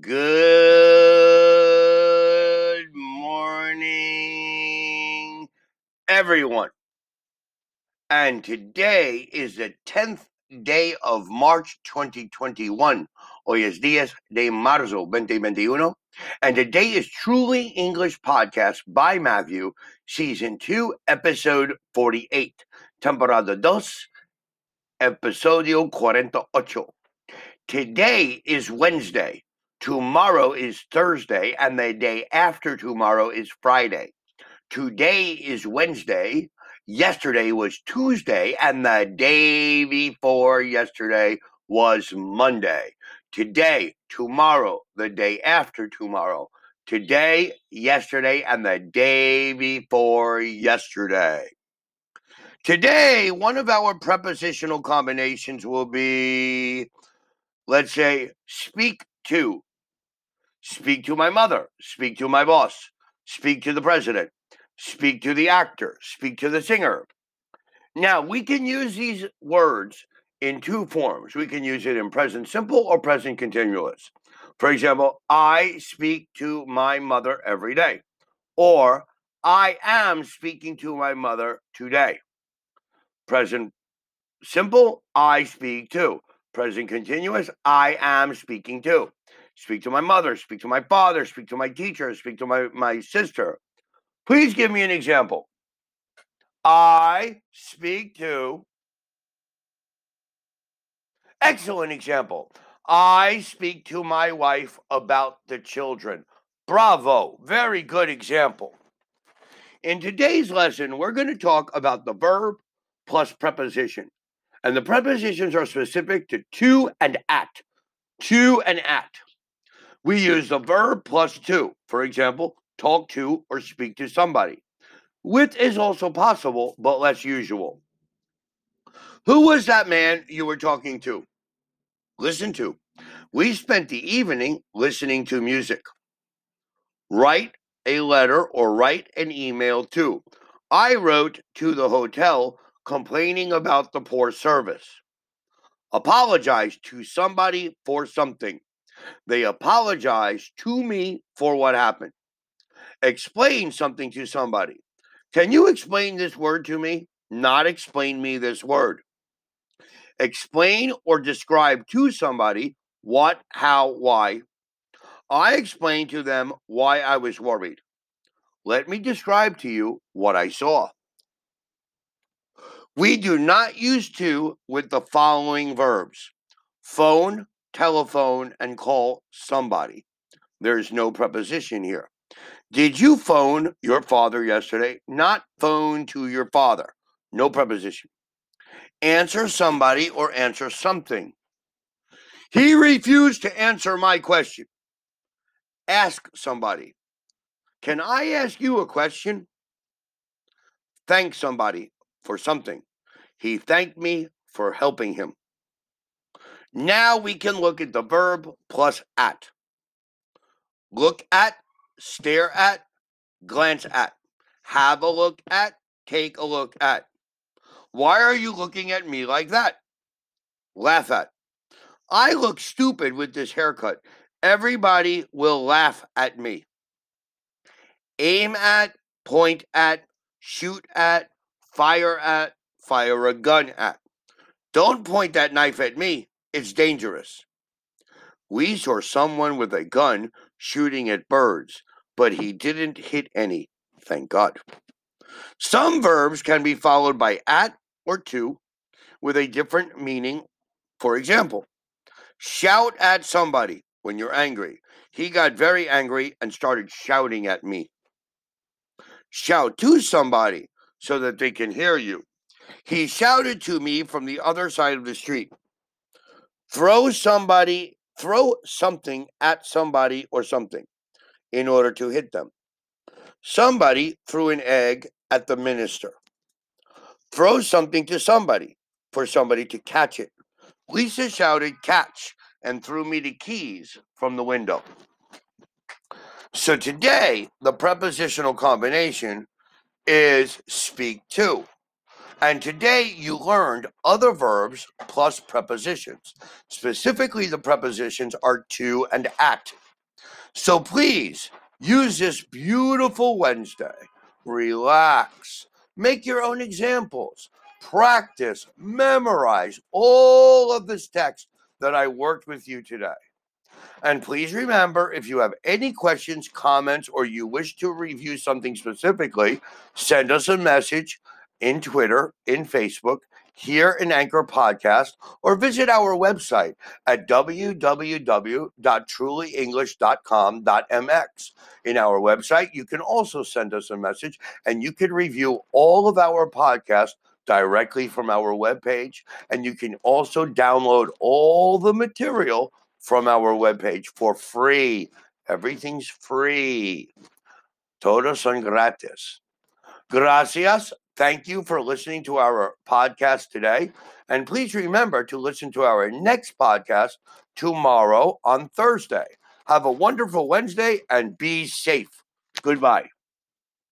Good morning, everyone. And today is the 10th day of March 2021. Hoy es días de marzo 2021. And today is Truly English Podcast by Matthew, Season 2, Episode 48, Temporada 2, Episodio 48. Today is Wednesday. Tomorrow is Thursday, and the day after tomorrow is Friday. Today is Wednesday. Yesterday was Tuesday, and the day before yesterday was Monday. Today, tomorrow, the day after tomorrow. Today, yesterday, and the day before yesterday. Today, one of our prepositional combinations will be, let's say, speak to. Speak to my mother. Speak to my boss. Speak to the president. Speak to the actor. Speak to the singer. Now, we can use these words in two forms. We can use it in present simple or present continuous. For example, I speak to my mother every day, or I am speaking to my mother today. Present simple, I speak to. Present continuous, I am speaking to. Speak to my mother, speak to my father, speak to my teacher, speak to my, my sister. Please give me an example. I speak to. Excellent example. I speak to my wife about the children. Bravo. Very good example. In today's lesson, we're going to talk about the verb plus preposition. And the prepositions are specific to to and at. To and at. We use the verb plus to. For example, talk to or speak to somebody. With is also possible, but less usual. Who was that man you were talking to? Listen to. We spent the evening listening to music. Write a letter or write an email to. I wrote to the hotel complaining about the poor service. Apologize to somebody for something. They apologize to me for what happened. Explain something to somebody. Can you explain this word to me? Not explain me this word. Explain or describe to somebody what, how, why. I explained to them why I was worried. Let me describe to you what I saw. We do not use to with the following verbs phone, telephone, and call somebody. There's no preposition here. Did you phone your father yesterday? Not phone to your father. No preposition. Answer somebody or answer something. He refused to answer my question. Ask somebody. Can I ask you a question? Thank somebody for something. He thanked me for helping him. Now we can look at the verb plus at. Look at, stare at, glance at, have a look at, take a look at. Why are you looking at me like that? Laugh at. I look stupid with this haircut. Everybody will laugh at me. Aim at, point at, shoot at, fire at, fire a gun at. Don't point that knife at me. It's dangerous. We saw someone with a gun shooting at birds, but he didn't hit any. Thank God. Some verbs can be followed by at or to with a different meaning. For example, shout at somebody when you're angry. He got very angry and started shouting at me. Shout to somebody so that they can hear you. He shouted to me from the other side of the street. Throw somebody, throw something at somebody or something in order to hit them. Somebody threw an egg at the minister. Throw something to somebody for somebody to catch it. Lisa shouted, Catch, and threw me the keys from the window. So today, the prepositional combination is speak to. And today you learned other verbs plus prepositions. Specifically, the prepositions are to and at. So please use this beautiful Wednesday. Relax. Make your own examples. Practice, memorize all of this text that I worked with you today. And please remember if you have any questions, comments, or you wish to review something specifically, send us a message in Twitter, in Facebook, here in Anchor Podcast, or visit our website at www.trulyenglish.com.mx. In our website, you can also send us a message and you can review all of our podcasts directly from our webpage. And you can also download all the material from our webpage for free. Everything's free. Todos son gratis. Gracias. Thank you for listening to our podcast today. And please remember to listen to our next podcast tomorrow on Thursday. Have a wonderful Wednesday and be safe. Goodbye.